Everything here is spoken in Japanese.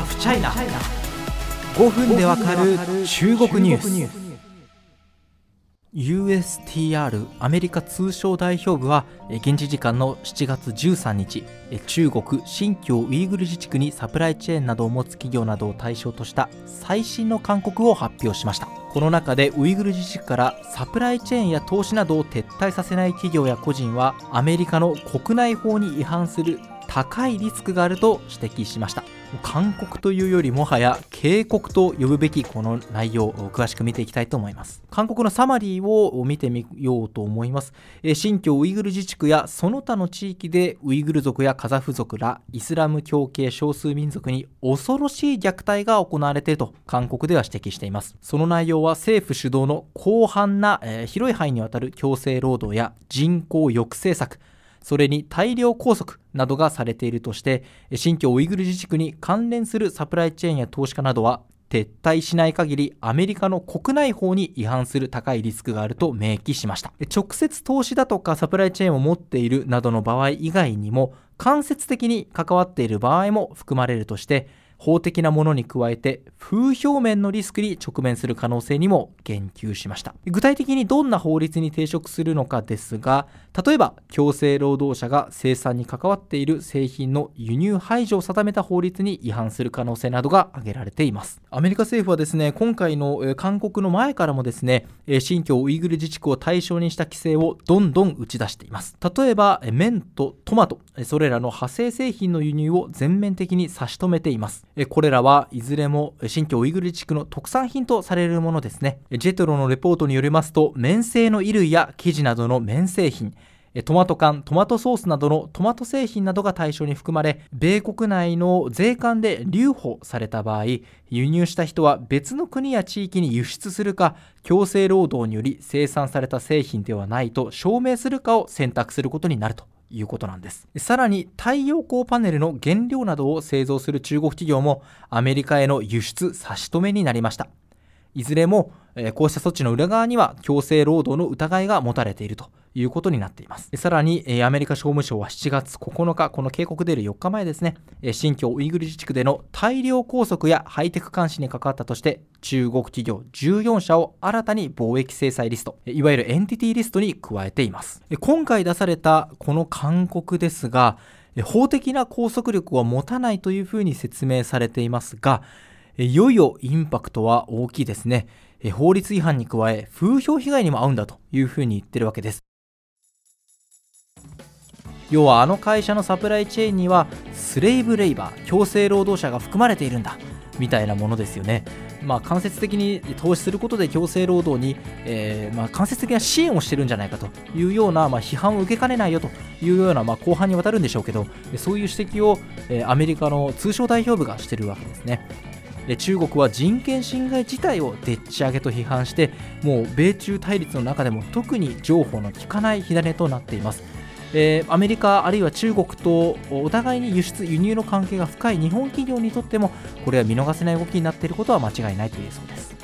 ハフチャイナ5分でわかる中国ニュース。USTR アメリカ通商代表部は現地時間の7月13日中国新疆ウイグル自治区にサプライチェーンなどを持つ企業などを対象とした最新の勧告を発表しました。この中でウイグル自治区からサプライチェーンや投資などを撤退させない企業や個人はアメリカの国内法に違反する高いリスクがあると指摘しました勧告というよりもはや警告と呼ぶべきこの内容を詳しく見ていきたいと思います。勧告のサマリーを見てみようと思います。新疆ウイグル自治区やその他の地域でウイグル族やカザフ族らイスラム教系少数民族に恐ろしい虐待が行われていると勧告では指摘しています。その内容は政府主導の広範な、広い範囲にわたる強制労働や人口抑制策。それに大量拘束などがされているとして新疆ウイグル自治区に関連するサプライチェーンや投資家などは撤退しない限りアメリカの国内法に違反する高いリスクがあると明記しました。直接投資だとかサプライチェーンを持っているなどの場合以外にも間接的に関わっている場合も含まれるとして法的なものに加えて風評面のリスクに直面する可能性にも言及しました。具体的にどんな法律に抵触するのかですが例えば強制労働者が生産に関わっている製品の輸入排除を定めた法律に違反する可能性などが挙げられています。アメリカ政府はですね今回の勧告の前からもですね新疆ウイグル自治区を対象にした規制をどんどん打ち出しています。例えば麺とトマトそれらの派生製品の輸入を全面的に差し止めています。これらはいずれも新疆ウイグル地区の特産品とされるものですね。ジェトロのレポートによりますと、綿製の衣類や生地などの綿製品、トマト缶、トマトソースなどのトマト製品などが対象に含まれ、米国内の税関で留保された場合、輸入した人は別の国や地域に輸出するか、強制労働により生産された製品ではないと証明するかを選択することになるということなんです。さらに太陽光パネルの原料などを製造する中国企業もアメリカへの輸出差し止めになりました。いずれもこうした措置の裏側には強制労働の疑いが持たれているということになっています。さらに、アメリカ商務省は7月9日、この警告出る4日前ですね、新疆ウイグル自治区での大量拘束やハイテク監視に関わったとして、中国企業14社を新たに貿易制裁リスト、いわゆるエンティティリストに加えています。今回出されたこの勧告ですが、法的な拘束力は持たないというふうに説明されていますが、いよいよインパクトは大きいですね。法律違反に加え、風評被害にも合うんだというふうに言ってるわけです。要はあの会社のサプライチェーンにはスレイブレイバー強制労働者が含まれているんだみたいなものですよね。まあ、間接的に投資することで強制労働に、えー、まあ、間接的な支援をしてるんじゃないかというような、まあ、批判を受けかねないよというような、まあ、後半にわたるんでしょうけどそういう指摘を、え、アメリカの通商代表部がしてるわけですね。中国は人権侵害自体をでっち上げと批判してもう米中対立の中でも特に譲歩の効かない火種となっています。えー、アメリカあるいは中国とお互いに輸出輸入の関係が深い日本企業にとってもこれは見逃せない動きになっていることは間違いないと言えそうです